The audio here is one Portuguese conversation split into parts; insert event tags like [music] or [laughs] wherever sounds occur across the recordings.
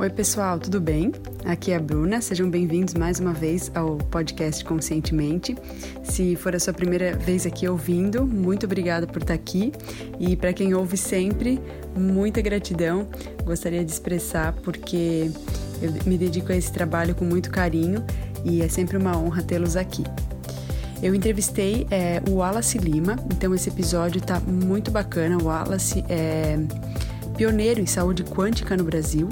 Oi, pessoal, tudo bem? Aqui é a Bruna, sejam bem-vindos mais uma vez ao podcast Conscientemente. Se for a sua primeira vez aqui ouvindo, muito obrigada por estar aqui e para quem ouve sempre, muita gratidão. Gostaria de expressar porque eu me dedico a esse trabalho com muito carinho e é sempre uma honra tê-los aqui. Eu entrevistei é, o Wallace Lima, então esse episódio está muito bacana. O Wallace é pioneiro em saúde quântica no Brasil.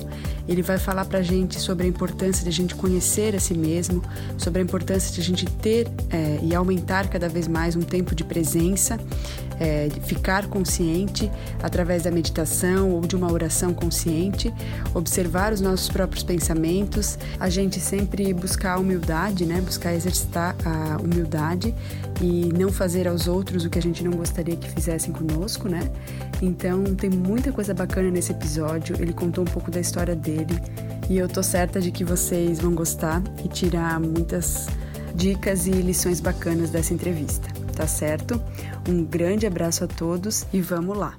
Ele vai falar para a gente sobre a importância de a gente conhecer a si mesmo, sobre a importância de a gente ter é, e aumentar cada vez mais um tempo de presença, é, ficar consciente através da meditação ou de uma oração consciente, observar os nossos próprios pensamentos, a gente sempre buscar a humildade, né? buscar exercitar a humildade e não fazer aos outros o que a gente não gostaria que fizessem conosco, né? Então tem muita coisa bacana nesse episódio. Ele contou um pouco da história dele e eu tô certa de que vocês vão gostar e tirar muitas dicas e lições bacanas dessa entrevista, tá certo? Um grande abraço a todos e vamos lá!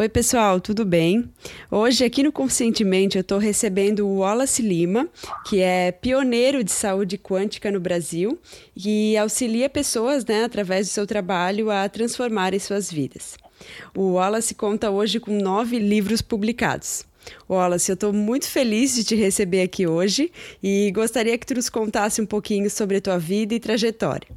Oi, pessoal, tudo bem? Hoje, aqui no Conscientemente, eu estou recebendo o Wallace Lima, que é pioneiro de saúde quântica no Brasil e auxilia pessoas, né, através do seu trabalho, a transformarem suas vidas. O Wallace conta hoje com nove livros publicados. Wallace, eu estou muito feliz de te receber aqui hoje e gostaria que tu nos contasse um pouquinho sobre a tua vida e trajetória.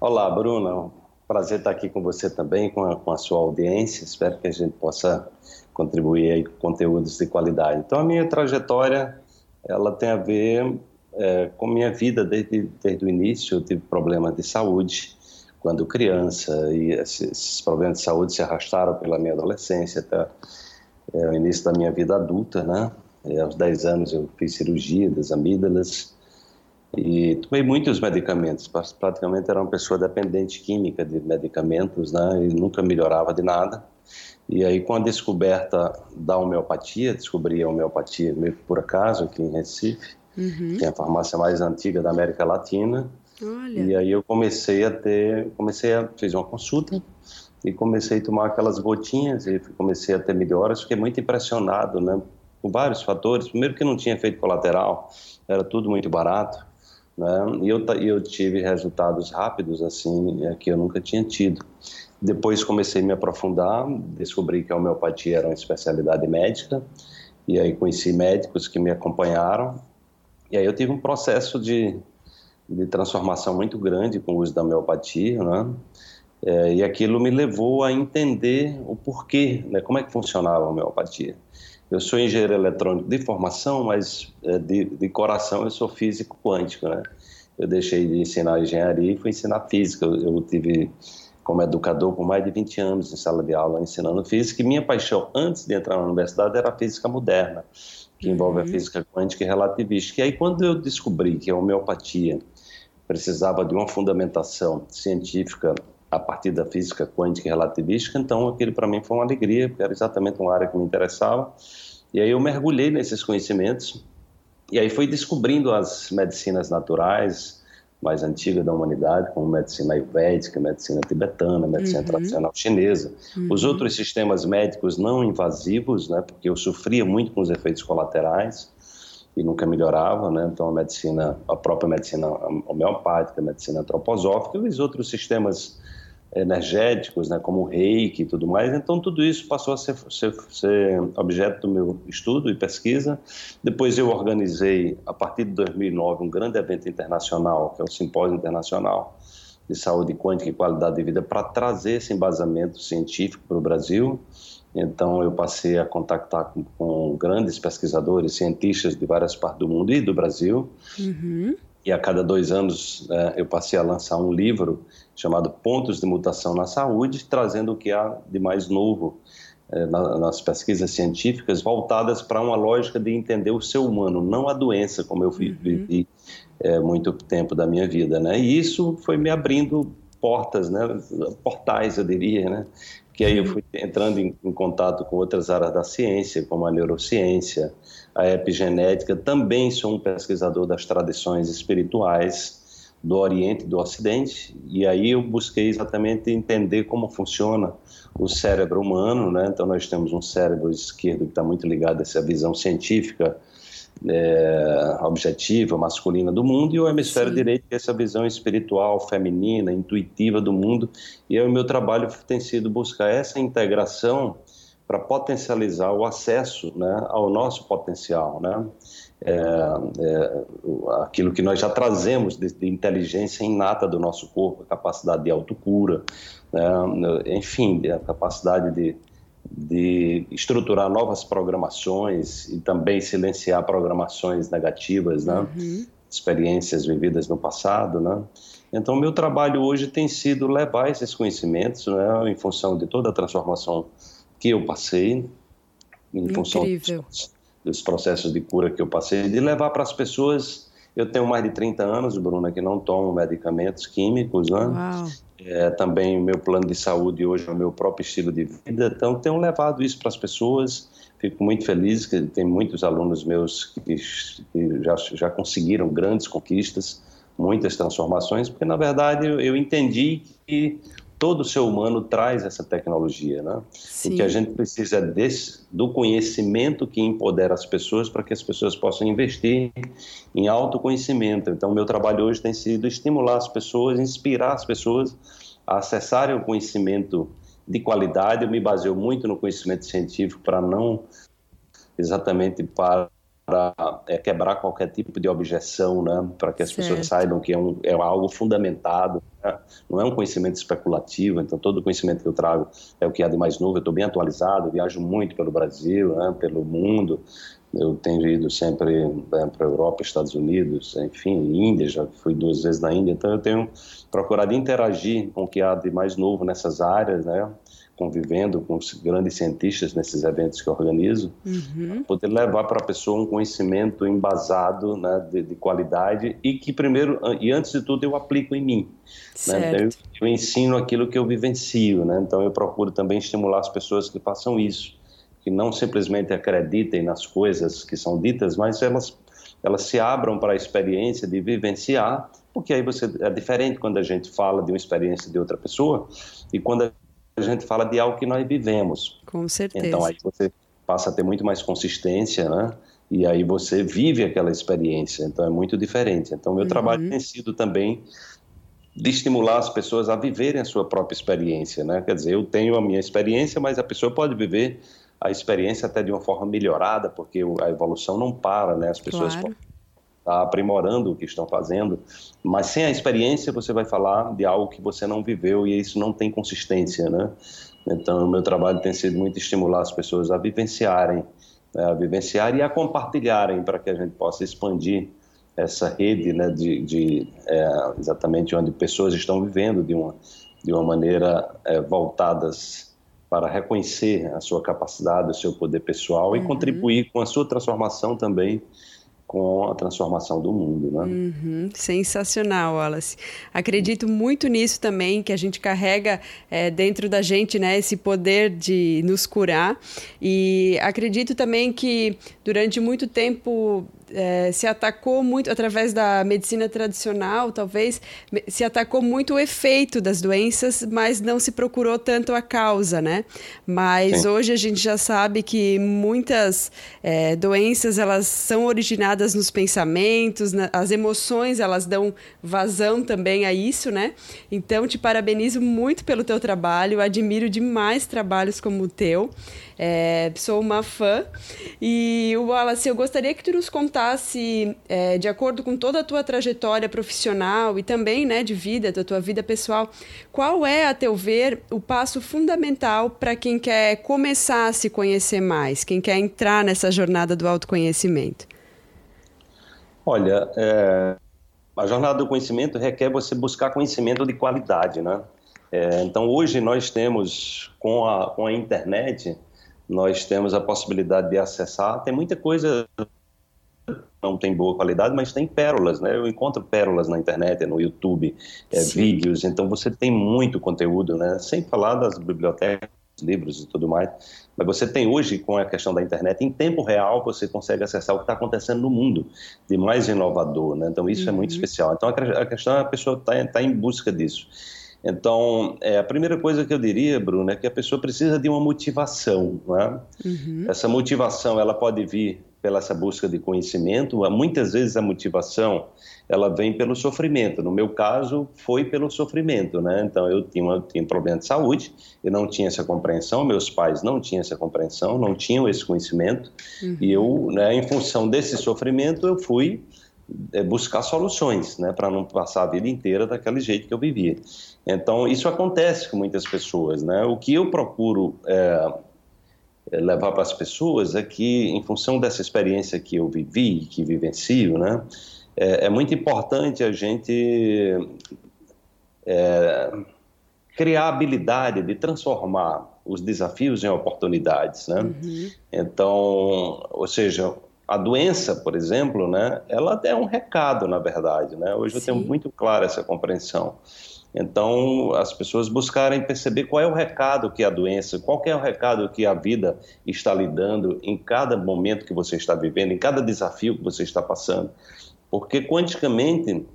Olá, Bruna. Prazer estar aqui com você também, com a, com a sua audiência. Espero que a gente possa contribuir aí com conteúdos de qualidade. Então, a minha trajetória, ela tem a ver é, com minha vida desde, desde o início. Eu tive problemas de saúde quando criança e esses problemas de saúde se arrastaram pela minha adolescência até é, o início da minha vida adulta, né? E aos 10 anos eu fiz cirurgia das amígdalas, e tomei muitos medicamentos, praticamente era uma pessoa dependente química de medicamentos, né? E nunca melhorava de nada. E aí, com a descoberta da homeopatia, descobri a homeopatia meio que por acaso aqui em Recife, uhum. que é a farmácia mais antiga da América Latina. Olha. E aí eu comecei a ter, comecei a fiz uma consulta e comecei a tomar aquelas gotinhas e comecei a ter melhoras. Fiquei muito impressionado, né? Com vários fatores. Primeiro que não tinha efeito colateral, era tudo muito barato. Né? E eu, eu tive resultados rápidos assim é, que eu nunca tinha tido. Depois comecei a me aprofundar, descobri que a homeopatia era uma especialidade médica e aí conheci médicos que me acompanharam e aí eu tive um processo de, de transformação muito grande com o uso da homeopatia, né? É, e aquilo me levou a entender o porquê, né? Como é que funcionava a homeopatia. Eu sou engenheiro eletrônico de formação, mas é, de, de coração eu sou físico quântico, né? Eu deixei de ensinar engenharia e fui ensinar física. Eu, eu tive como educador por mais de 20 anos em sala de aula ensinando física e minha paixão antes de entrar na universidade era a física moderna, que envolve uhum. a física quântica e relativística. E aí quando eu descobri que a homeopatia precisava de uma fundamentação científica a partir da física quântica e relativística, então aquilo para mim foi uma alegria, porque era exatamente uma área que me interessava. E aí eu mergulhei nesses conhecimentos e aí fui descobrindo as medicinas naturais mais antigas da humanidade, como medicina ayurvédica, medicina tibetana, medicina uhum. tradicional chinesa. Uhum. Os outros sistemas médicos não invasivos, né, porque eu sofria muito com os efeitos colaterais e nunca melhorava, né? Então a medicina, a própria medicina homeopática, a medicina antroposófica e os outros sistemas energéticos, né, como o reiki e tudo mais. Então, tudo isso passou a ser, ser, ser, objeto do meu estudo e pesquisa. Depois, eu organizei, a partir de 2009, um grande evento internacional, que é o Simpósio Internacional de Saúde Quântica e Qualidade de Vida, para trazer esse embasamento científico para o Brasil. Então, eu passei a contactar com, com, grandes pesquisadores, cientistas de várias partes do mundo e do Brasil. Uhum. E a cada dois anos, né, eu passei a lançar um livro chamado Pontos de Mutação na Saúde, trazendo o que há de mais novo é, nas pesquisas científicas voltadas para uma lógica de entender o ser humano, não a doença, como eu uhum. vivi é, muito tempo da minha vida, né? E isso foi me abrindo portas, né? Portais, eu diria, né? Que aí eu fui entrando em, em contato com outras áreas da ciência, como a neurociência, a epigenética. Também sou um pesquisador das tradições espirituais do Oriente e do Ocidente, e aí eu busquei exatamente entender como funciona o cérebro humano, né? Então nós temos um cérebro esquerdo que está muito ligado a essa visão científica, é, objetiva, masculina do mundo, e o hemisfério Sim. direito que é essa visão espiritual, feminina, intuitiva do mundo. E o meu trabalho tem sido buscar essa integração para potencializar o acesso né, ao nosso potencial, né? É, é, aquilo que nós já trazemos de, de, inteligência inata do nosso corpo, a capacidade de autocura, né, enfim, a capacidade de, de estruturar novas programações e também silenciar programações negativas, né, uhum. experiências vividas no passado, né. Então, meu trabalho hoje tem sido levar esses conhecimentos, né, em função de toda a transformação que eu passei, em Incrível. função dos, dos, processos de cura que eu passei, de levar para as pessoas. Eu tenho mais de 30 anos, Bruna, que não tomo medicamentos químicos, né? É, também o meu plano de saúde hoje é o meu próprio estilo de vida, então tenho levado isso para as pessoas. Fico muito feliz que tem muitos alunos meus que, que já, já conseguiram grandes conquistas, muitas transformações, porque na verdade eu, eu entendi que todo ser humano traz essa tecnologia, né? Sim. O que a gente precisa é desse, do conhecimento que empodera as pessoas para que as pessoas possam investir em autoconhecimento. Então, meu trabalho hoje tem sido estimular as pessoas, inspirar as pessoas a acessarem o conhecimento de qualidade. Eu me baseio muito no conhecimento científico para não exatamente para para é, quebrar qualquer tipo de objeção, né? para que as certo. pessoas saibam que é, um, é algo fundamentado, né? não é um conhecimento especulativo, então todo o conhecimento que eu trago é o que há de mais novo, eu estou bem atualizado, viajo muito pelo Brasil, né? pelo mundo, eu tenho ido sempre né, para a Europa, Estados Unidos, enfim, Índia, já fui duas vezes na Índia, então eu tenho procurado interagir com o que há de mais novo nessas áreas, né? Convivendo com os grandes cientistas nesses eventos que eu organizo, uhum. poder levar para a pessoa um conhecimento embasado, né, de, de, qualidade e que primeiro e antes de tudo eu aplico em mim. Né? Então, eu, eu, ensino aquilo que eu vivencio, né? Então eu procuro também estimular as pessoas que façam isso, que não simplesmente acreditem nas coisas que são ditas, mas elas elas se abram para a experiência de vivenciar, porque aí você é diferente quando a gente fala de uma experiência de outra pessoa e quando a gente fala de algo que nós vivemos. Com certeza. Então aí você passa a ter muito mais consistência, né? E aí você vive aquela experiência, então é muito diferente. Então meu uhum. trabalho tem sido também de estimular as pessoas a viverem a sua própria experiência, né? Quer dizer, eu tenho a minha experiência, mas a pessoa pode viver a experiência até de uma forma melhorada, porque a evolução não para, né? As pessoas claro está aprimorando o que estão fazendo, mas sem a experiência você vai falar de algo que você não viveu e isso não tem consistência, né? Então, o meu trabalho tem sido muito estimular as pessoas a vivenciarem, né, a vivenciar e a compartilharem para que a gente possa expandir essa rede, né, de, de é, exatamente onde pessoas estão vivendo de uma de uma maneira é, voltadas para reconhecer a sua capacidade, o seu poder pessoal uhum. e contribuir com a sua transformação também com a transformação do mundo, né? Uhum, sensacional, Wallace. Acredito muito nisso também, que a gente carrega é, dentro da gente, né, esse poder de nos curar. E acredito também que durante muito tempo é, se atacou muito, através da medicina tradicional, talvez, se atacou muito o efeito das doenças, mas não se procurou tanto a causa, né? Mas Sim. hoje a gente já sabe que muitas é, doenças, elas são originadas nos pensamentos, na, as emoções, elas dão vazão também a isso, né? Então, te parabenizo muito pelo teu trabalho, admiro demais trabalhos como o teu. É, sou uma fã. E, Wallace, eu gostaria que tu nos contasse, é, de acordo com toda a tua trajetória profissional e também né, de vida, da tua vida pessoal, qual é, a teu ver, o passo fundamental para quem quer começar a se conhecer mais, quem quer entrar nessa jornada do autoconhecimento? Olha, é, a jornada do conhecimento requer você buscar conhecimento de qualidade, né? É, então, hoje nós temos, com a, com a internet, nós temos a possibilidade de acessar. Tem muita coisa não tem boa qualidade, mas tem pérolas, né? Eu encontro pérolas na internet, no YouTube, é, vídeos, então você tem muito conteúdo, né? Sem falar das bibliotecas, livros e tudo mais. Mas você tem hoje, com a questão da internet, em tempo real, você consegue acessar o que está acontecendo no mundo de mais inovador, né? Então isso uhum. é muito uhum. especial. Então a questão é a pessoa está tá em busca disso. Então, é, a primeira coisa que eu diria, Bruno, é que a pessoa precisa de uma motivação. Né? Uhum. Essa motivação ela pode vir pela essa busca de conhecimento. Muitas vezes a motivação ela vem pelo sofrimento. No meu caso, foi pelo sofrimento, né? Então eu tinha, uma, tinha um problema de saúde, eu não tinha essa compreensão, meus pais não tinham essa compreensão, não tinham esse conhecimento, uhum. e eu, né, em função desse sofrimento, eu fui é, buscar soluções, né, para não passar a vida inteira daquele jeito que eu vivia. Então isso acontece com muitas pessoas, né? O que eu procuro é, é levar para as pessoas é que, em função dessa experiência que eu vivi, que vivencio, né? é, é muito importante a gente é, criar a habilidade de transformar os desafios em oportunidades, né? Uhum. Então, ou seja, a doença, por exemplo, né? Ela é um recado, na verdade, né? Hoje Sim. eu tenho muito clara essa compreensão. Então, as pessoas buscarem perceber qual é o recado que a doença, qual é o recado que a vida está lhe dando em cada momento que você está vivendo, em cada desafio que você está passando. Porque quanticamente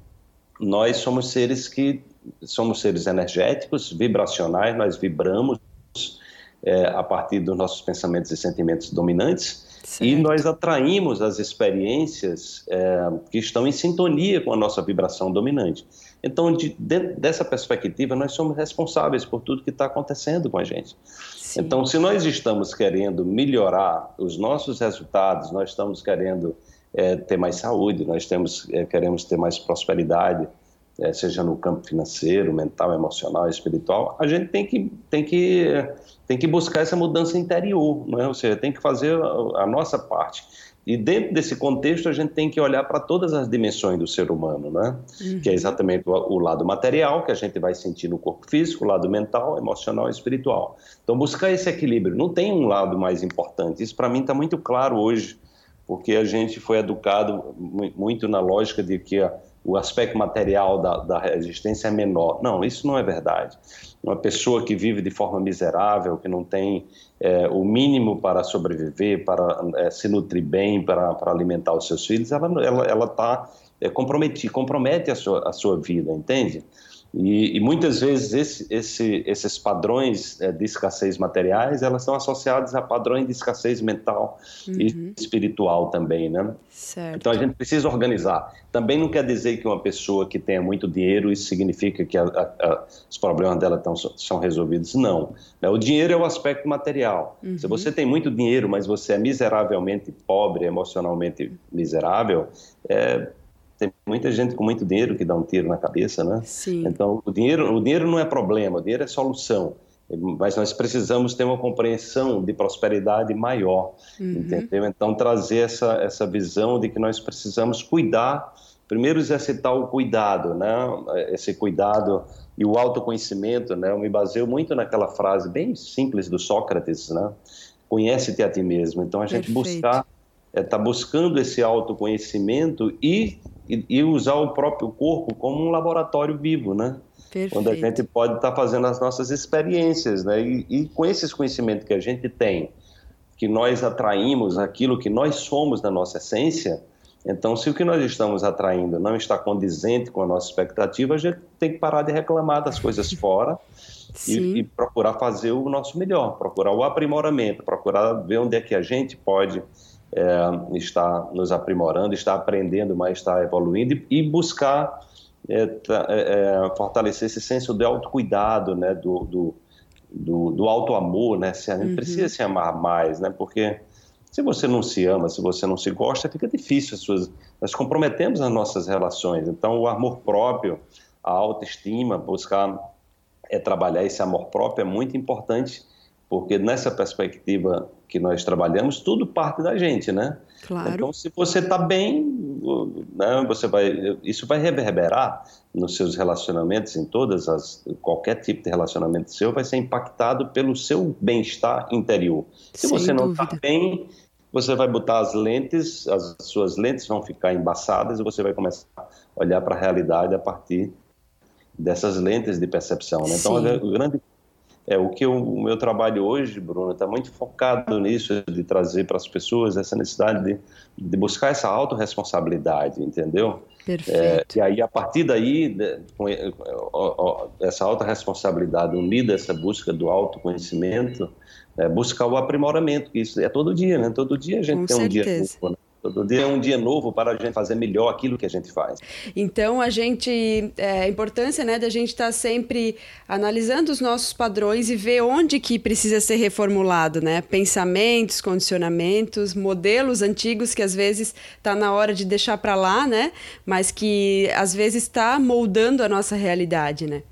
nós somos seres que somos seres energéticos, vibracionais, nós vibramos é, a partir dos nossos pensamentos e sentimentos dominantes certo. e nós atraímos as experiências é, que estão em sintonia com a nossa vibração dominante. Então, de, de, dessa perspectiva, nós somos responsáveis por tudo que está acontecendo com a gente. Sim. Então, se nós estamos querendo melhorar os nossos resultados, nós estamos querendo é, ter mais saúde, nós temos, é, queremos ter mais prosperidade, é, seja no campo financeiro, mental, emocional, espiritual, a gente tem que, tem que, tem que buscar essa mudança interior, não é? ou seja, tem que fazer a, a nossa parte. E dentro desse contexto, a gente tem que olhar para todas as dimensões do ser humano, né? Uhum. que é exatamente o, o, lado material, que a gente vai sentir no corpo físico, o lado mental, emocional e espiritual. Então, buscar esse equilíbrio. Não tem um lado mais importante. Isso, para mim, está muito claro hoje porque a gente foi educado muito na lógica de que o aspecto material da, da resistência é menor. Não, isso não é verdade. Uma pessoa que vive de forma miserável, que não tem é, o mínimo para sobreviver, para é, se nutrir bem, para, para alimentar os seus filhos, ela está ela, ela tá, é, comprometida, compromete a sua, a sua vida, entende? E, e, muitas vezes esse, esse, esses padrões é, de escassez materiais, elas são associados a padrões de escassez mental uhum. e espiritual também, né? Certo. Então a gente precisa organizar. Também não quer dizer que uma pessoa que tenha muito dinheiro, isso significa que a, a, a, os problemas dela tão, são resolvidos. Não. Né? O dinheiro é o aspecto material. Uhum. Se você tem muito dinheiro, mas você é miseravelmente pobre, emocionalmente miserável, é, tem muita gente com muito dinheiro que dá um tiro na cabeça, né? Sim. Então, o dinheiro, o dinheiro não é problema, o dinheiro é solução. Mas nós precisamos ter uma compreensão de prosperidade maior, uhum. entendeu? Então, trazer essa, essa visão de que nós precisamos cuidar, primeiro exercitar o cuidado, né? Esse cuidado e o autoconhecimento, né? Eu me baseio muito naquela frase bem simples do Sócrates, né? Conhece-te a ti mesmo. Então, a gente Perfeito. buscar está é, tá buscando esse autoconhecimento e e, e usar o próprio corpo como um laboratório vivo, né? Perfeito. Onde a gente pode estar tá fazendo as nossas experiências, né? E, e, com esses conhecimentos que a gente tem, que nós atraímos aquilo que nós somos na nossa essência, então se o que nós estamos atraindo não está condizente com a nossa expectativa, a gente tem que parar de reclamar das coisas [laughs] fora e, e, procurar fazer o nosso melhor, procurar o aprimoramento, procurar ver onde é que a gente pode é, está nos aprimorando, está aprendendo mais, está evoluindo e, e buscar é, é, fortalecer esse senso de autocuidado, né, do, do, do, do auto-amor, né, se a gente uhum. precisa se amar mais, né, porque se você não se ama, se você não se gosta, fica difícil as suas, nós comprometemos as nossas relações, então o amor próprio, a autoestima, buscar é, trabalhar esse amor próprio é muito importante porque nessa perspectiva que nós trabalhamos, tudo parte da gente, né? Claro. Então, se você está bem, né, você vai, isso vai reverberar nos seus relacionamentos, em todas as, qualquer tipo de relacionamento seu, vai ser impactado pelo seu bem-estar interior. Se Sem você não está bem, você vai botar as lentes, as suas lentes vão ficar embaçadas e você vai começar a olhar para a realidade a partir dessas lentes de percepção. Né? Então, o grande é o que eu, o meu trabalho hoje, Bruno, está muito focado nisso, de trazer para as pessoas essa necessidade de, de buscar essa autorresponsabilidade, entendeu? Perfeito. É, e aí, a partir daí, com essa autorresponsabilidade unida, essa busca do autoconhecimento, é, buscar o aprimoramento, que isso é todo dia, né? Todo dia a gente com tem certeza. um dia novo, né? Todo dia é um dia novo para a gente fazer melhor aquilo que a gente faz. Então, a gente, é, a importância né, da gente estar tá sempre analisando os nossos padrões e ver onde que precisa ser reformulado, né? Pensamentos, condicionamentos, modelos antigos que às vezes está na hora de deixar para lá, né? Mas que às vezes está moldando a nossa realidade, né?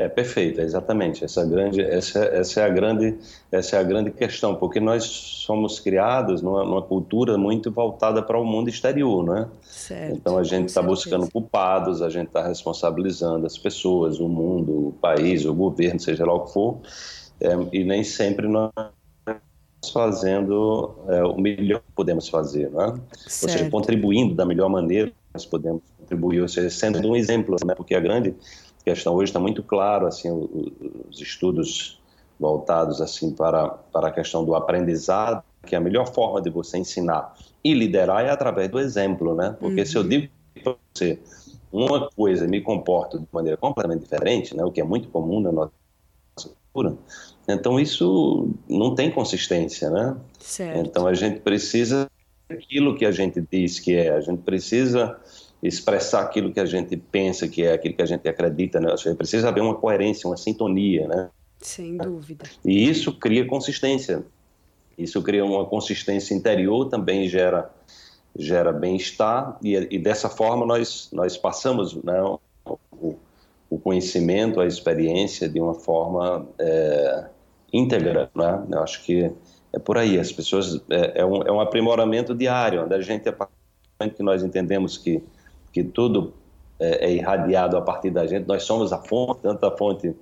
É perfeito, exatamente. Essa grande, essa, essa é a grande, essa é a grande questão, porque nós somos criados numa, numa cultura muito voltada para o mundo exterior, né? Certo, então a gente está buscando culpados, a gente está responsabilizando as pessoas, o mundo, o país, o governo, seja lá o que for, é, e nem sempre nós fazendo é, o melhor que podemos fazer, né? Certo. Ou seja, contribuindo da melhor maneira que nós podemos contribuir, ou seja, sendo um exemplo, né? Porque a grande questão hoje está muito claro assim os estudos voltados assim para para a questão do aprendizado que a melhor forma de você ensinar e liderar é através do exemplo né porque uhum. se eu uhum. digo para você uma coisa me comporto de maneira completamente diferente né o que é muito comum na nossa cultura então isso não tem consistência né certo. então a gente precisa aquilo que a gente diz que é a gente precisa expressar aquilo que a gente pensa que é, aquilo que a gente acredita, né? Precisa haver uma coerência, uma sintonia, né? Sem dúvida. E isso cria consistência. Isso cria uma consistência interior, também gera gera bem-estar e, e, dessa forma nós nós passamos né, o, o, conhecimento, a experiência de uma forma é, íntegra, né? Eu acho que é por aí. As pessoas é, é, um, é um aprimoramento diário, onde a gente é que nós entendemos que que tudo é, é, irradiado a partir da gente. Nós somos a fonte, tanto a fonte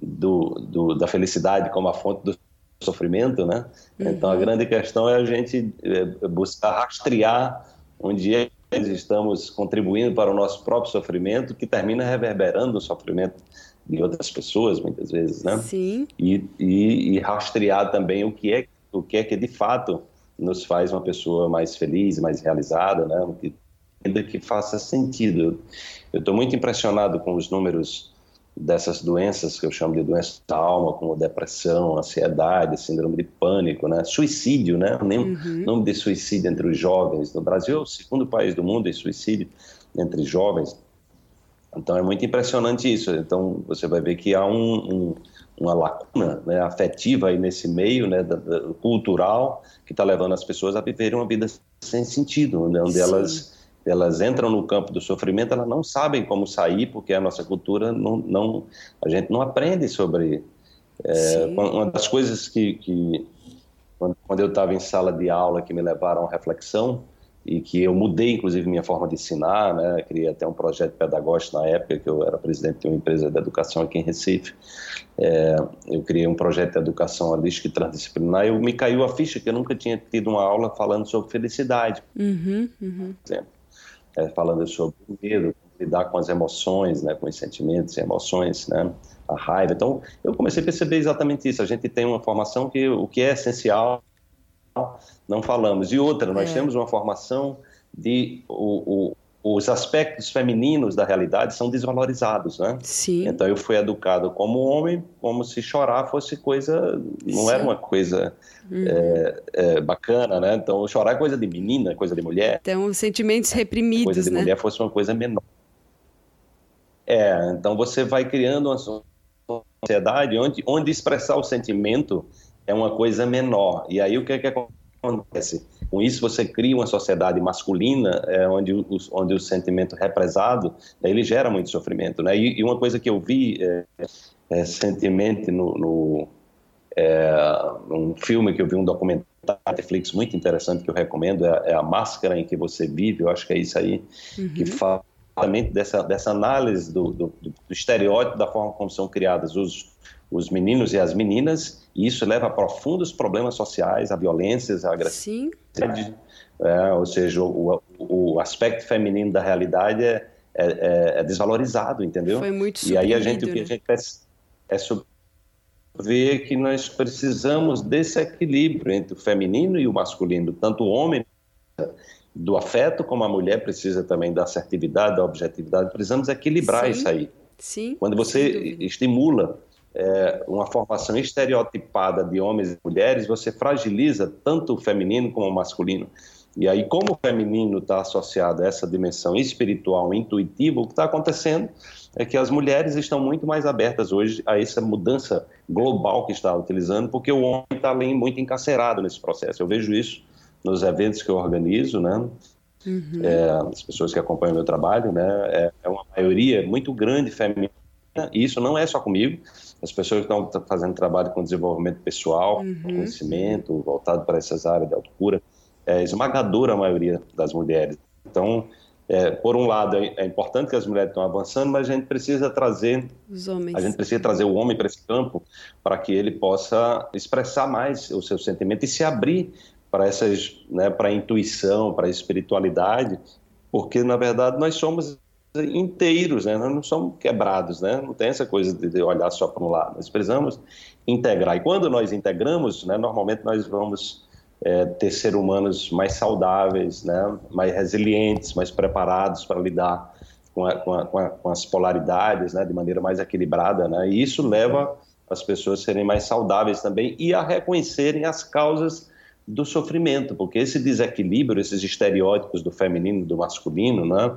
do, do, da felicidade como a fonte do sofrimento, né? Uhum. Então a grande questão é a gente é, buscar rastrear onde é que nós estamos contribuindo para o nosso próprio sofrimento, que termina reverberando o sofrimento de outras pessoas muitas vezes, né? Sim. E, e, e rastrear também o que é o que é que de fato nos faz uma pessoa mais feliz, mais realizada, né? Que vida que faça sentido. Eu estou muito impressionado com os números dessas doenças que eu chamo de doenças da alma, como depressão, ansiedade, síndrome de pânico, né? suicídio, né? O uhum. nome de suicídio entre os jovens. No Brasil é o segundo país do mundo em suicídio entre jovens. Então é muito impressionante isso. Então você vai ver que há um, um, uma lacuna né, afetiva aí nesse meio né, da, da, cultural que está levando as pessoas a viverem uma vida sem sentido, né, onde Sim. elas elas entram no campo do sofrimento, elas não sabem como sair, porque a nossa cultura não, não a gente não aprende sobre. É, uma das coisas que, que quando eu estava em sala de aula que me levaram à reflexão e que eu mudei inclusive minha forma de ensinar, né? Criei até um projeto pedagógico na época que eu era presidente de uma empresa de educação aqui em Recife. É, eu criei um projeto de educação holística e transdisciplinar. E me caiu a ficha que eu nunca tinha tido uma aula falando sobre felicidade, uhum, uhum. por exemplo é, falando sobre o medo, lidar com as emoções, né, com os sentimentos e emoções, né, a raiva. Então, eu comecei a perceber exatamente isso. A gente tem uma formação que o que é essencial não falamos. E outra, nós é. temos uma formação de o, o os aspectos femininos da realidade são desvalorizados, né? Sim. Então eu fui educado como homem, como se chorar fosse coisa, não Sim. era uma coisa uhum. é, é, bacana, né? Então chorar é coisa de menina, coisa de mulher. Então sentimentos reprimidos, coisa de né? mulher fosse uma coisa menor. É, então você vai criando uma sociedade onde, onde expressar o sentimento é uma coisa menor. E aí o que é que acontece? Com isso, você cria uma sociedade masculina, é, onde, o, onde o sentimento represado ele gera muito sofrimento. Né? E, e uma coisa que eu vi é, é, recentemente no, no é, um filme que eu vi, um documentário Netflix muito interessante que eu recomendo, é, é, A Máscara em que Você Vive, eu acho que é isso aí, uhum. que fala dessa, dessa análise do, do, do, estereótipo da forma como são criadas os, os meninos e as meninas, e isso leva a profundos problemas sociais, a violências, a agressão. É, ou seja, o, o, aspecto feminino da realidade é, é, é, é desvalorizado, entendeu? Foi muito E aí a gente, o que a né? gente é, vê que nós precisamos desse equilíbrio entre o feminino e o masculino, tanto o homem do afeto, como a mulher precisa também da assertividade, da objetividade. Precisamos equilibrar Sim. isso aí. Sim. Quando você estimula é, uma formação estereotipada de homens e mulheres, você fragiliza tanto o feminino como o masculino. E aí, como o feminino está associado a essa dimensão espiritual, intuitiva, o que está acontecendo é que as mulheres estão muito mais abertas hoje a essa mudança global que está utilizando, porque o homem está ali muito encarcerado nesse processo. Eu vejo isso nos eventos que eu organizo, né? Uhum. É, as pessoas que acompanham o meu trabalho, né? É, é, uma maioria muito grande feminina, e isso não é só comigo. As pessoas que estão fazendo trabalho com desenvolvimento pessoal, uhum. conhecimento, voltado para essas áreas de autocura, é esmagadora a maioria das mulheres. Então, é, por um lado, é, é importante que as mulheres estão avançando, mas a gente precisa trazer os homens. A gente precisa trazer o homem para esse campo para que ele possa expressar mais o seu sentimento e se abrir para essas, né, para a intuição, para a espiritualidade, porque na verdade nós somos inteiros, né? Nós não somos quebrados, né? Não tem essa coisa de olhar só para um lado. Nós precisamos integrar. E quando nós integramos, né, normalmente nós vamos é, ter ser humanos mais saudáveis, né? Mais resilientes, mais preparados para lidar com, a, com, a, com, as polaridades, né? De maneira mais equilibrada, né? E isso leva as pessoas a serem mais saudáveis também e a reconhecerem as causas do sofrimento, porque esse desequilíbrio, esses estereótipos do feminino e do masculino, né,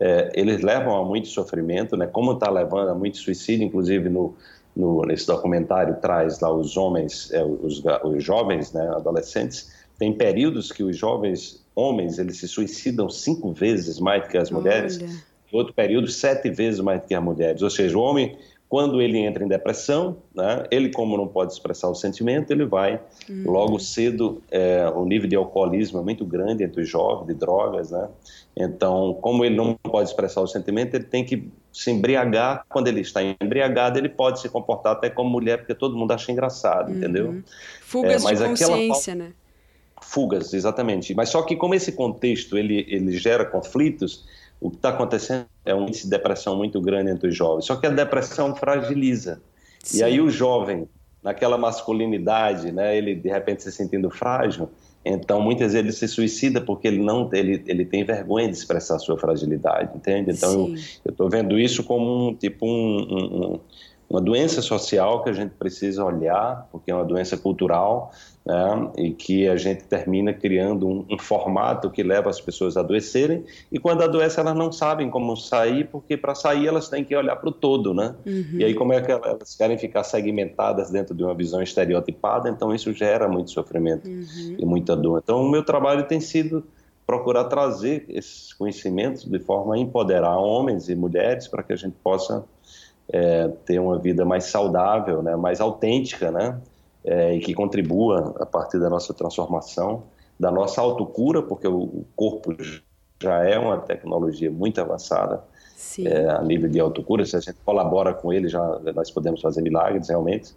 é, eles levam a muito sofrimento, né, como está levando a muito suicídio, inclusive no, no, nesse documentário traz lá os homens, é, os, os jovens, né, adolescentes, tem períodos que os jovens homens eles se suicidam cinco vezes mais do que as mulheres, Olha. outro período sete vezes mais do que as mulheres, ou seja, o homem quando ele entra em depressão, né, ele, como não pode expressar o sentimento, ele vai uhum. logo cedo. É, o nível de alcoolismo é muito grande entre os jovens, de drogas, né? Então, como ele não pode expressar o sentimento, ele tem que se embriagar. Quando ele está embriagado, ele pode se comportar até como mulher, porque todo mundo acha engraçado, uhum. entendeu? Fugas é, de consciência, aquela... né? Fugas, exatamente. Mas só que como esse contexto ele, ele gera conflitos, o que está acontecendo é um índice de depressão muito grande entre os jovens. Só que a depressão fragiliza. Sim. E aí o jovem, naquela masculinidade, né, ele de repente se sentindo frágil, então muitas vezes ele se suicida porque ele não ele, ele tem vergonha de expressar a sua fragilidade, entende? Então Sim. eu estou vendo isso como um tipo um, um, uma doença social que a gente precisa olhar, porque é uma doença cultural, né, e que a gente termina criando um, um, formato que leva as pessoas a adoecerem, e quando adoecem elas não sabem como sair, porque para sair elas têm que olhar para o todo, né? Uhum. E aí como é que elas querem ficar segmentadas dentro de uma visão estereotipada, então isso gera muito sofrimento uhum. e muita dor. Então o meu trabalho tem sido procurar trazer esses conhecimentos de forma a empoderar homens e mulheres para que a gente possa é, ter uma vida mais saudável, né, mais autêntica, né? é, e que contribua a partir da nossa transformação, da nossa autocura, porque o corpo já é uma tecnologia muito avançada é, a nível de autocura. Se a gente colabora com ele, já nós podemos fazer milagres realmente.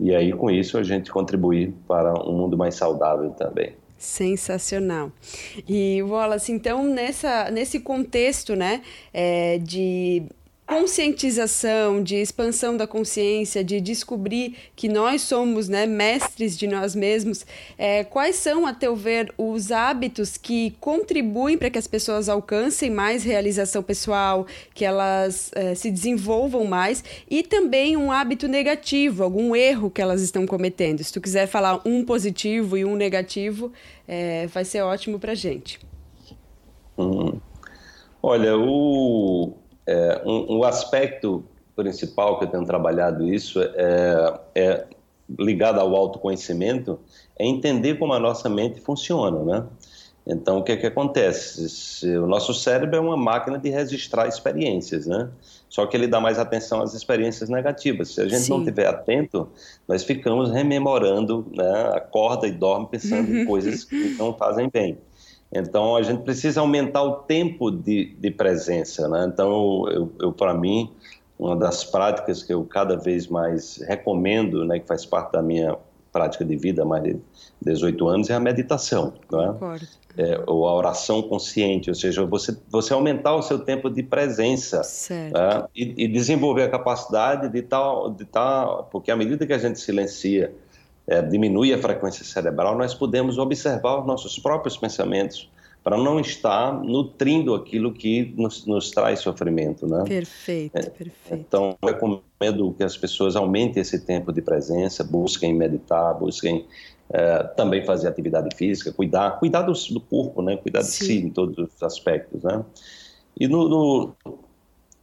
E aí, com isso, a gente contribuir para um mundo mais saudável também. Sensacional. E Wallace, então, nessa, nesse contexto né, é, de conscientização, de expansão da consciência, de descobrir que nós somos né, mestres de nós mesmos, é, quais são, a teu ver, os hábitos que contribuem para que as pessoas alcancem mais realização pessoal, que elas é, se desenvolvam mais, e também um hábito negativo, algum erro que elas estão cometendo. Se tu quiser falar um positivo e um negativo, é, vai ser ótimo para gente. Hum. Olha, o é, um, um, aspecto principal que eu tenho trabalhado isso é, é ligado ao autoconhecimento, é entender como a nossa mente funciona, né? Então, o que, é que acontece? O nosso cérebro é uma máquina de registrar experiências, né? Só que ele dá mais atenção às experiências negativas. Se a gente Sim. não estiver atento, nós ficamos rememorando, né? Acorda e dorme pensando em coisas que não fazem bem. Então, a gente precisa aumentar o tempo de, de presença. Né? Então, eu, eu para mim, uma das práticas que eu cada vez mais recomendo, né, que faz parte da minha prática de vida há mais de 18 anos, é a meditação, não é? é ou a oração consciente, ou seja, você, você aumentar o seu tempo de presença né? e, e, desenvolver a capacidade de tal, de tal, porque à medida que a gente silencia, é, diminui a frequência cerebral, nós podemos observar os nossos próprios pensamentos, para não estar nutrindo aquilo que nos, nos traz sofrimento, né? Perfeito, é, perfeito. Então, eu recomendo que as pessoas aumentem esse tempo de presença, busquem meditar, busquem é, também fazer atividade física, cuidar, cuidar do, do corpo, né? Cuidar Sim. de si em todos os aspectos, né? E no, no,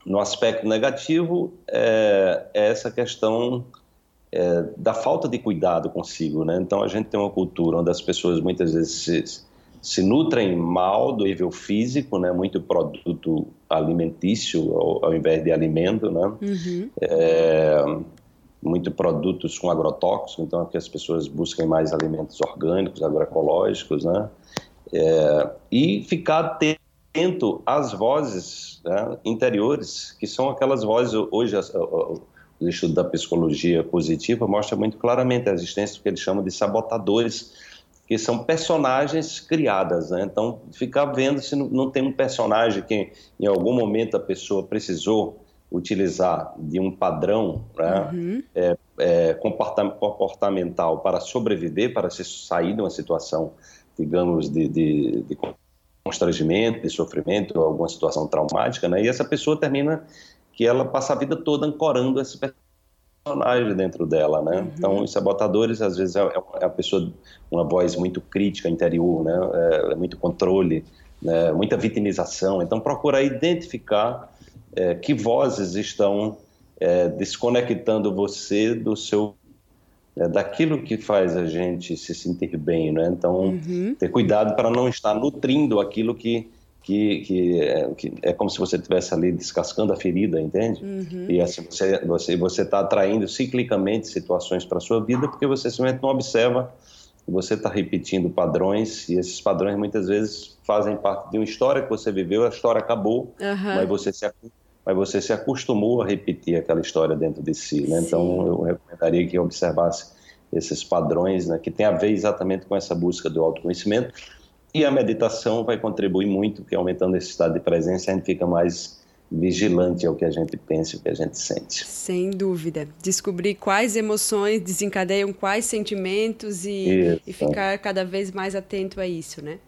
no aspecto negativo é, é essa questão é, da falta de cuidado consigo, né? Então a gente tem uma cultura onde as pessoas muitas vezes se, se nutrem mal do nível físico, né? Muito produto alimentício ao, ao invés de alimento, né? Uhum. É, muito produtos com agrotóxicos, então que as pessoas busquem mais alimentos orgânicos, agroecológicos, né? É, e ficar atento às vozes né, interiores, que são aquelas vozes hoje o estudo da psicologia positiva mostra muito claramente a existência do que eles chamam de sabotadores que são personagens criadas, né? Então, ficar vendo se não, não tem um personagem que em algum momento a pessoa precisou utilizar de um padrão né? uhum. é, é, comportamental para sobreviver, para se sair de uma situação, digamos, de, de, de constrangimento, de sofrimento, alguma situação traumática, né? E essa pessoa termina que ela passa a vida toda ancorando esse personagem dentro dela, né? Uhum. Então, os sabotadores, às vezes, é, é a pessoa, uma voz muito crítica interior, né? É, é muito controle, né? muita vitimização. Então, procura identificar é, que vozes estão é, desconectando você do seu é, daquilo que faz a gente se sentir bem, né? Então, uhum. ter cuidado para não estar nutrindo aquilo que que, que, é, que é como se você estivesse ali descascando a ferida, entende? Uhum. E assim você você você está atraindo ciclicamente situações para sua vida porque você simplesmente não observa você está repetindo padrões e esses padrões muitas vezes fazem parte de uma história que você viveu, a história acabou, uhum. mas você se mas você se acostumou a repetir aquela história dentro de si, né? Então eu recomendaria que observasse esses padrões, né, que tem a ver exatamente com essa busca do autoconhecimento e a meditação vai contribuir muito, porque aumentando esse estado de presença, a gente fica mais vigilante ao que a gente pensa e o que a gente sente. Sem dúvida. Descobrir quais emoções desencadeiam quais sentimentos e, e ficar cada vez mais atento a isso, né?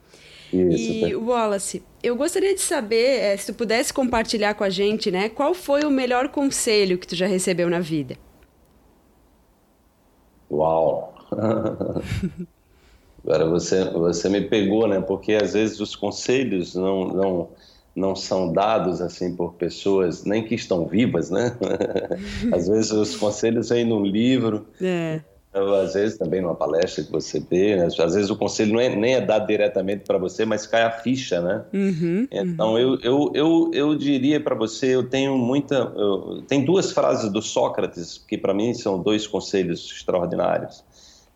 Isso, e Wallace, eu gostaria de saber, é, se tu pudesse compartilhar com a gente, né, qual foi o melhor conselho que tu já recebeu na vida? Uau! [laughs] Agora você, você me pegou, né? Porque às vezes os conselhos não, não, não são dados assim por pessoas nem que estão vivas, né? [laughs] às vezes os conselhos vêm num livro, é. às vezes também numa palestra que você vê, né? às vezes o conselho não é, nem é dado diretamente para você, mas cai a ficha, né? Uhum, então uhum. Eu, eu, eu, eu diria para você, eu tenho muita, eu, tem duas frases do Sócrates que para mim são dois conselhos extraordinários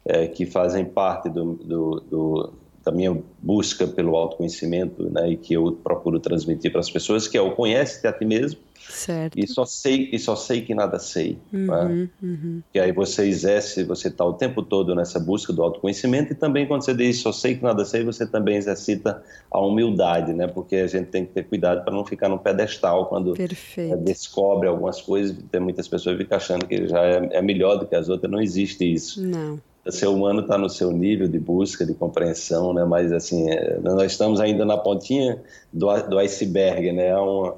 é, que fazem parte do, do, do, da minha busca pelo autoconhecimento né, e que eu procuro transmitir para as pessoas, que é o conhece-te a ti mesmo certo. e só sei e só sei que nada sei. Uhum, né? uhum. E aí você exerce, você está o tempo todo nessa busca do autoconhecimento e também quando você diz só sei que nada sei, você também exercita a humildade, né? Porque a gente tem que ter cuidado para não ficar no pedestal quando é, descobre algumas coisas. Tem muitas pessoas que ficam achando que já é, é melhor do que as outras. Não existe isso. Não o ser humano está no seu nível de busca, de compreensão, né? Mas assim, é, nós estamos ainda na pontinha do, do iceberg, né? É, uma,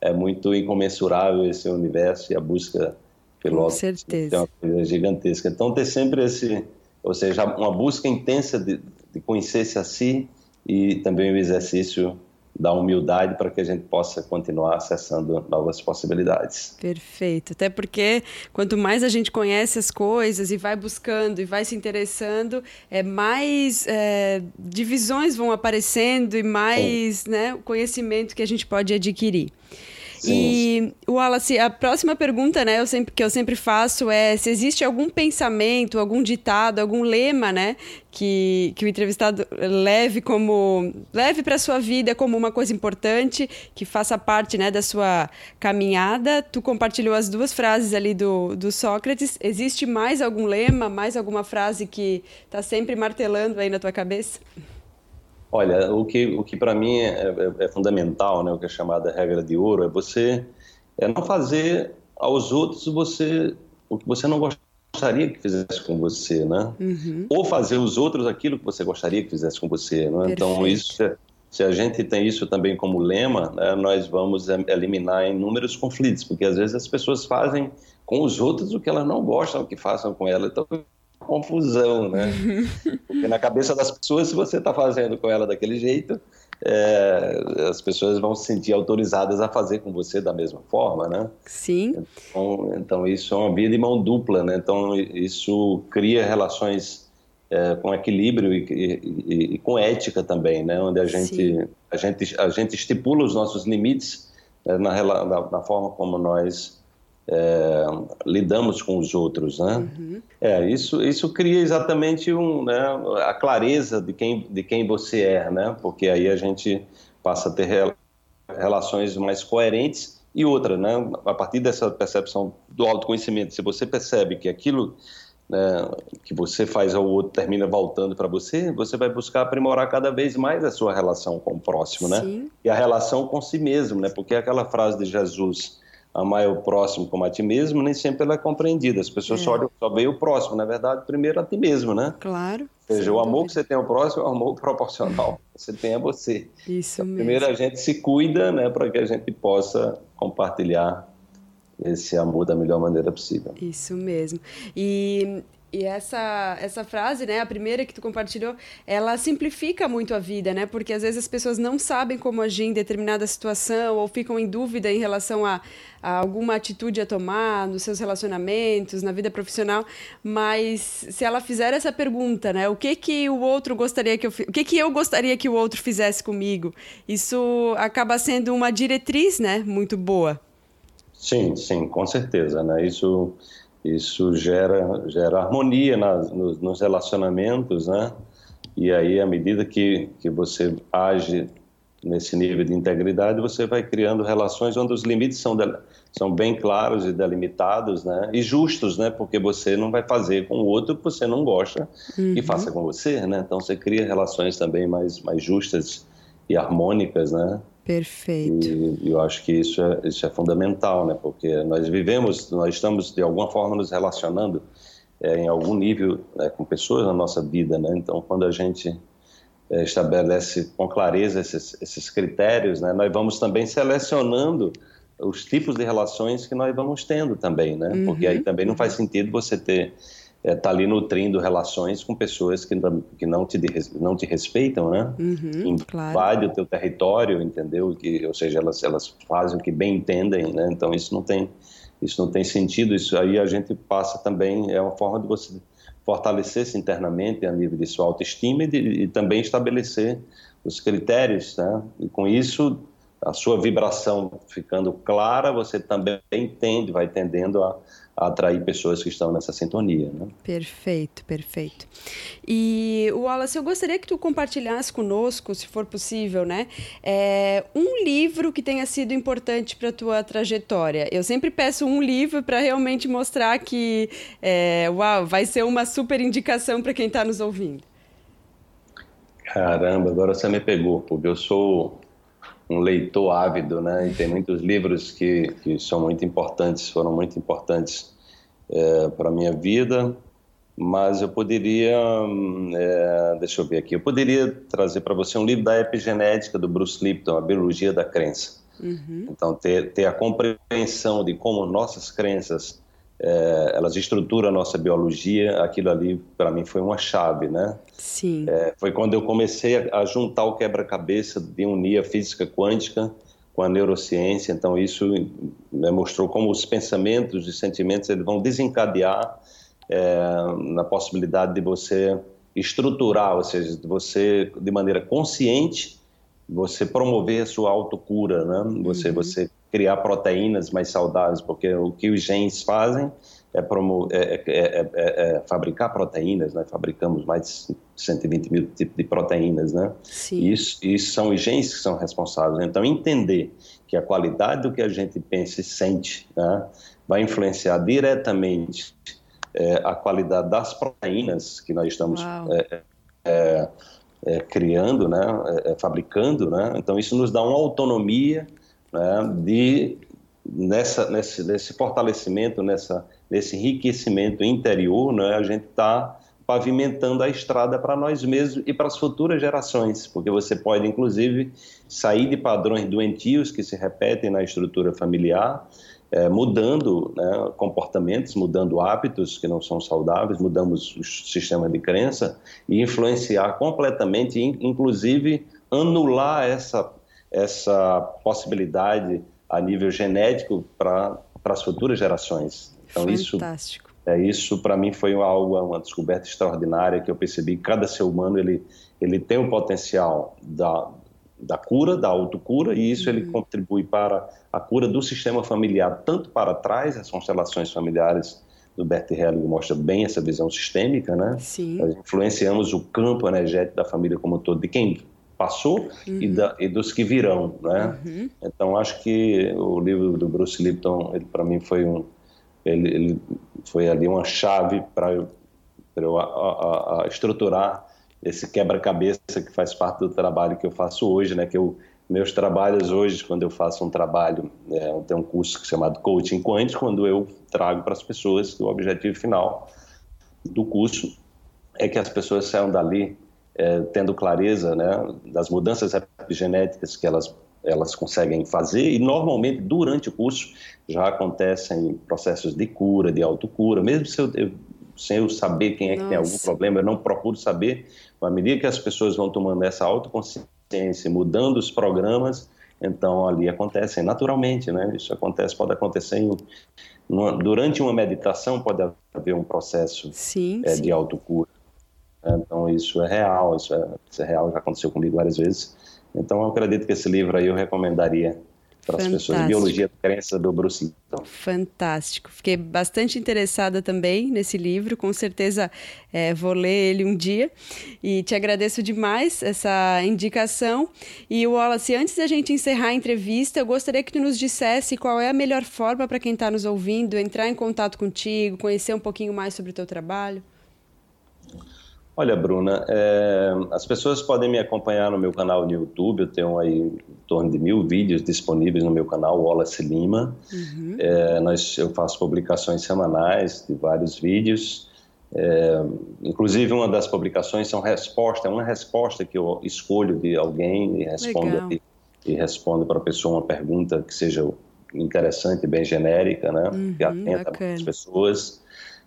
é muito incomensurável esse universo e a busca pelo Com certeza. é uma coisa gigantesca. Então ter sempre esse, ou seja, uma busca intensa de, de conhecer-se a si e também o exercício da humildade para que a gente possa continuar acessando novas possibilidades. Perfeito. Até porque quanto mais a gente conhece as coisas e vai buscando e vai se interessando, é mais é, divisões vão aparecendo e mais né, o conhecimento que a gente pode adquirir. Sim. E, Wallace, a próxima pergunta, né, eu sempre, que eu sempre faço é se existe algum pensamento, algum ditado, algum lema, né, que, que o entrevistado leve como leve para sua vida como uma coisa importante, que faça parte, né, da sua caminhada. Tu compartilhou as duas frases ali do, do Sócrates. Existe mais algum lema, mais alguma frase que está sempre martelando aí na tua cabeça? Olha, o que, o que para mim é, é, é, fundamental, né, o que é chamada regra de ouro, é você é não fazer aos outros você o que você não gostaria que fizesse com você, né? Uhum. Ou fazer os outros aquilo que você gostaria que fizesse com você, né? Então isso se a gente tem isso também como lema, né, nós vamos eliminar inúmeros conflitos, porque às vezes as pessoas fazem com os outros o que elas não gostam que façam com ela. Então confusão, né? [laughs] Porque na cabeça das pessoas, se você está fazendo com ela daquele jeito, é, as pessoas vão se sentir autorizadas a fazer com você da mesma forma, né? Sim. Então, então isso é uma via de mão dupla, né? Então isso cria relações é, com equilíbrio e, e, e, com ética também, né? Onde a gente, a gente, a gente estipula os nossos limites né? na, na, na forma como nós é, lidamos com os outros, né? Uhum. É, isso, isso cria exatamente um, né, a clareza de quem, de quem você é, né? Porque aí a gente passa a ter relações mais coerentes e outra, né? A partir dessa percepção do autoconhecimento, se você percebe que aquilo né, que você faz ao outro termina voltando para você, você vai buscar aprimorar cada vez mais a sua relação com o próximo, né? Sim. E a relação com si mesmo, né? Porque aquela frase de Jesus amar o próximo como a ti mesmo, nem sempre ela é compreendida. As pessoas é. só, olham, só veem o próximo, na verdade, primeiro a ti mesmo, né? Claro. Ou seja, o amor dúvida. que você tem ao próximo é o amor [laughs] proporcional que você tem a você. Isso então, mesmo. Primeiro a gente se cuida, né, para que a gente possa compartilhar esse amor da melhor maneira possível. Isso mesmo. E e essa, essa frase, né, a primeira que tu compartilhou, ela simplifica muito a vida, né? Porque às vezes as pessoas não sabem como agir em determinada situação ou ficam em dúvida em relação a, a alguma atitude a tomar nos seus relacionamentos, na vida profissional, mas se ela fizer essa pergunta, né, o que que o outro gostaria que eu, o que que eu gostaria que o outro fizesse comigo? Isso acaba sendo uma diretriz, né, muito boa. Sim, sim, com certeza, né? Isso isso gera, gera harmonia nas, nos, nos, relacionamentos, né? E aí, à medida que, que você age nesse nível de integridade, você vai criando relações onde os limites são, de, são bem claros e delimitados, né? E justos, né? Porque você não vai fazer com o outro que você não gosta uhum. e faça com você, né? Então, você cria relações também mais, mais justas e harmônicas, né? Perfeito. E, eu acho que isso é, isso é fundamental, né? Porque nós vivemos, nós estamos de alguma forma nos relacionando é, em algum nível né, com pessoas na nossa vida, né? Então, quando a gente é, estabelece com clareza esses, esses critérios, né? Nós vamos também selecionando os tipos de relações que nós vamos tendo também, né? Uhum. Porque aí também não faz sentido você ter está é, tá ali nutrindo relações com pessoas que, que não, te, não te respeitam, né? Uhum, claro. o teu território, entendeu? Que, ou seja, elas, elas fazem o que bem entendem, né? Então isso não tem isso não tem sentido. Isso aí a gente passa também é uma forma de você fortalecer-se internamente a nível de sua autoestima e, de, e também estabelecer os critérios, né? E com isso a sua vibração ficando clara, você também tende, vai tendendo a atrair pessoas que estão nessa sintonia. Né? Perfeito, perfeito. E, Wallace, eu gostaria que tu compartilhasse conosco, se for possível, né, é, um livro que tenha sido importante para a tua trajetória. Eu sempre peço um livro para realmente mostrar que, é, uau, vai ser uma super indicação para quem está nos ouvindo. Caramba, agora você me pegou, porque eu sou um leitor ávido, né? E tem muitos livros que, que são muito importantes, foram muito importantes é, para a minha vida. Mas eu poderia, é, deixa eu ver aqui, eu poderia trazer para você um livro da epigenética do Bruce Lipton, A Biologia da Crença. Uhum. Então, ter, ter a compreensão de como nossas crenças é, elas estruturam a nossa biologia, aquilo ali para mim foi uma chave, né? Sim. É, foi quando eu comecei a juntar o quebra-cabeça de unir a física quântica com a neurociência, então isso me mostrou como os pensamentos e sentimentos eles vão desencadear é, na possibilidade de você estruturar, ou seja, de você de maneira consciente você promover a sua autocura, né? Você uhum. você criar proteínas mais saudáveis, porque o que os genes fazem é, é, é, é, fabricar proteínas, né? fabricamos mais de 120 mil tipos de proteínas, né? Sim. Isso, isso são os genes que são responsáveis. Então, entender que a qualidade do que a gente pensa e sente né, vai influenciar diretamente a qualidade das proteínas que nós estamos criando, né, fabricando, né? Então, isso nos dá uma autonomia né, de nessa nesse, nesse fortalecimento, nessa nesse enriquecimento interior, né, a gente está pavimentando a estrada para nós mesmos e para as futuras gerações, porque você pode, inclusive, sair de padrões doentios que se repetem na estrutura familiar, é, mudando né, comportamentos, mudando hábitos que não são saudáveis, mudamos o sistema de crença e influenciar completamente, inclusive anular essa, essa possibilidade a nível genético para as futuras gerações. Então Fantástico. isso é isso para mim foi algo uma descoberta extraordinária que eu percebi que cada ser humano ele ele tem o potencial da da cura, da autocura, e isso uhum. ele contribui para a cura do sistema familiar, tanto para trás, as constelações familiares do Bert Helling mostra bem essa visão sistêmica, né? Sim. Nós influenciamos o campo energético da família como um todo, de quem passou uhum. e, da, e, dos que virão, né? Uhum. Então, acho que o livro do Bruce Lipton, ele para mim foi um, ele, ele foi ali uma chave para eu, eu a, a, a estruturar esse quebra-cabeça que faz parte do trabalho que eu faço hoje, né? Que eu meus trabalhos hoje, quando eu faço um trabalho, é, eu tenho um curso chamado Coaching Quântico, quando eu trago para as pessoas que o objetivo final do curso é que as pessoas saiam dali é, tendo clareza né, das mudanças epigenéticas que elas elas conseguem fazer e normalmente durante o curso já acontecem processos de cura, de autocura, mesmo se eu, eu, sem eu saber quem é que Nossa. tem algum problema, eu não procuro saber, à medida que as pessoas vão tomando essa autoconsciência, mudando os programas, então ali acontecem naturalmente, né? Isso acontece, pode acontecer em, numa, durante uma meditação pode haver um processo sim, é, sim. de autocura. Então isso é real, isso é, isso é real, já aconteceu comigo várias vezes. Então, eu acredito que esse livro aí eu recomendaria para as pessoas. Biologia da Crença, do Bruce Lipton. Fantástico. Fiquei bastante interessada também nesse livro. Com certeza é, vou ler ele um dia. E te agradeço demais essa indicação. E, Wallace, antes da gente encerrar a entrevista, eu gostaria que tu nos dissesse qual é a melhor forma para quem está nos ouvindo entrar em contato contigo, conhecer um pouquinho mais sobre o teu trabalho. Olha, Bruna, é, as pessoas podem me acompanhar no meu canal no YouTube. Eu tenho aí em torno de mil vídeos disponíveis no meu canal, Wallace Lima. Uhum. É, nós, eu faço publicações semanais de vários vídeos. É, inclusive, uma das publicações são resposta, é uma resposta que eu escolho de alguém e respondo, e, e respondo para a pessoa uma pergunta que seja interessante, bem genérica, né? Uhum, que atenta as pessoas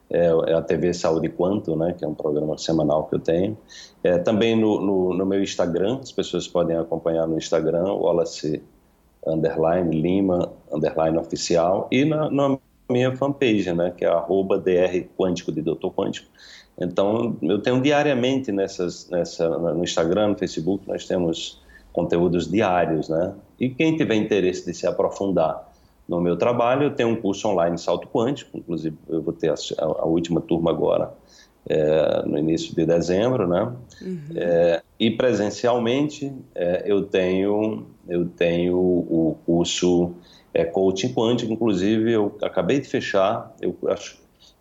é, é, a TV Saúde Quanto, né, que é um programa semanal que eu tenho. É, também no, no, no, meu Instagram, as pessoas podem acompanhar no Instagram, Wallace underline Lima underline oficial e na, na minha fanpage, né, que é arroba dr quântico de Doutor Quântico. Então, eu tenho diariamente nessas, nessa, no Instagram, no Facebook, nós temos conteúdos diários, né? E quem tiver interesse de se aprofundar no meu trabalho. Eu tenho um curso online Salto Quântico, inclusive eu vou ter a, a última turma agora, é, no início de dezembro, né? Uhum. É, e presencialmente é, eu tenho eu tenho o curso é, Coaching Quântico, inclusive eu acabei de fechar, eu acho,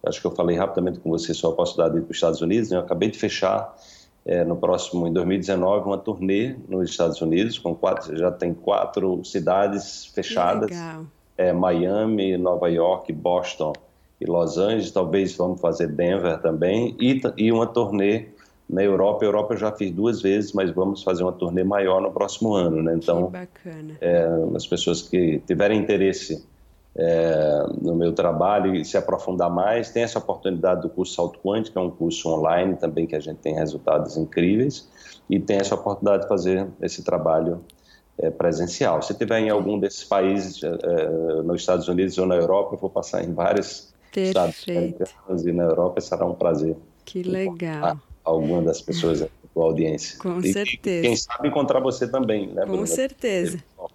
acho que eu falei rapidamente com você só a possibilidade de ir para os Estados Unidos, né? eu acabei de fechar é, no próximo, em 2019, uma turnê nos Estados Unidos, com quatro, já tem quatro cidades fechadas. Legal é, Miami, Nova York, Boston e Los Angeles. Talvez vamos fazer Denver também e, e uma turnê na Europa. A Europa eu já fiz duas vezes, mas vamos fazer uma turnê maior no próximo ano, né? Então, é, as pessoas que tiverem interesse é, no meu trabalho e se aprofundar mais, tem essa oportunidade do curso Salto Quântico, que é um curso online também que a gente tem resultados incríveis e tem essa oportunidade de fazer esse trabalho presencial. Se tiver em algum desses países, é, é, nos Estados Unidos ou na Europa, eu vou passar em vários Perfeito. estados americanos e na Europa será um prazer. Que legal. Alguma das pessoas tua audiência. Com e, certeza. quem sabe encontrar você também, né, Com Bruna? certeza. [laughs]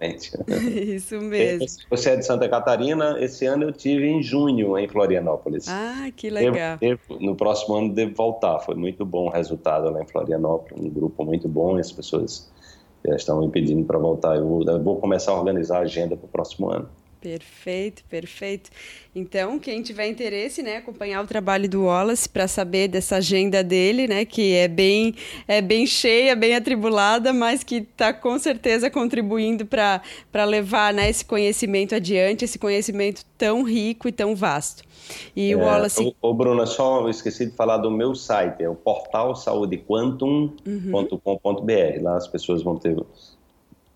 Isso mesmo. Você é de Santa Catarina, esse ano eu tive em junho em Florianópolis. Ah, que legal. Devo, devo, no próximo ano devo voltar, foi muito bom o resultado lá em Florianópolis, um grupo muito bom, as pessoas já estão me pedindo para voltar. Eu vou, começar a organizar a agenda para o próximo ano. Perfeito, perfeito. Então, quem tiver interesse, né, acompanhar o trabalho do Wallace para saber dessa agenda dele, né, que é bem é bem cheia, bem atribulada, mas que está com certeza contribuindo para levar, né, esse conhecimento adiante, esse conhecimento tão rico e tão vasto. E é, o Wallace. O Bruna, só esqueci de falar do meu site, é o portal saudequantum.com.br. Uhum. Lá as pessoas vão ter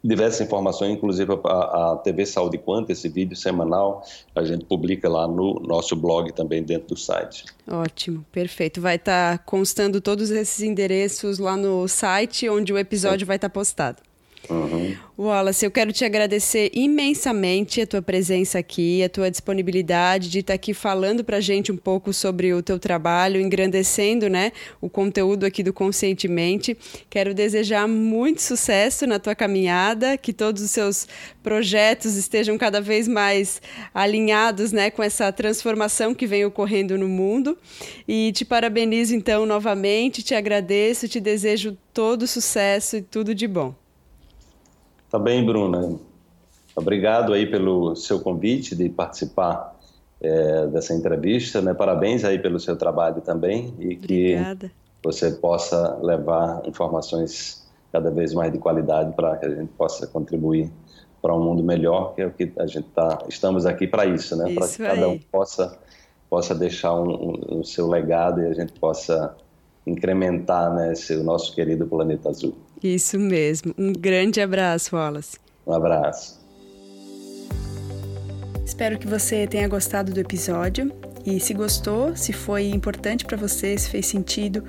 diversas informações, inclusive a, a TV Saúde Quanto, esse vídeo semanal, a gente publica lá no nosso blog também dentro do site. Ótimo, perfeito. Vai estar tá constando todos esses endereços lá no site onde o episódio Sim. vai estar tá postado. Uhum. Wallace, eu quero te agradecer imensamente a tua presença aqui, a tua disponibilidade de estar aqui falando para a gente um pouco sobre o teu trabalho, engrandecendo né, o conteúdo aqui do Conscientemente. Quero desejar muito sucesso na tua caminhada, que todos os seus projetos estejam cada vez mais alinhados né, com essa transformação que vem ocorrendo no mundo. E te parabenizo então novamente, te agradeço, te desejo todo sucesso e tudo de bom. Tá bem, Bruna. Obrigado aí pelo seu convite de participar é, dessa entrevista. Né? Parabéns aí pelo seu trabalho também e Obrigada. que você possa levar informações cada vez mais de qualidade para que a gente possa contribuir para um mundo melhor, que é o que a gente tá, estamos aqui para isso, né? Para que cada um possa possa deixar um, um, o seu legado e a gente possa incrementar né, esse, o nosso querido planeta azul. Isso mesmo. Um grande abraço, Wallace. Um abraço. Espero que você tenha gostado do episódio. E se gostou, se foi importante para você, se fez sentido,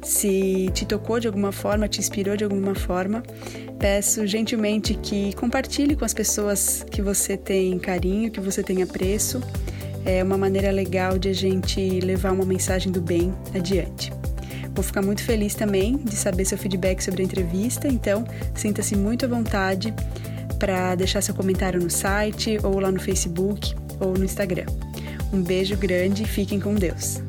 se te tocou de alguma forma, te inspirou de alguma forma, peço gentilmente que compartilhe com as pessoas que você tem carinho, que você tem apreço. É uma maneira legal de a gente levar uma mensagem do bem adiante. Vou ficar muito feliz também de saber seu feedback sobre a entrevista, então sinta-se muito à vontade para deixar seu comentário no site ou lá no Facebook ou no Instagram. Um beijo grande e fiquem com Deus.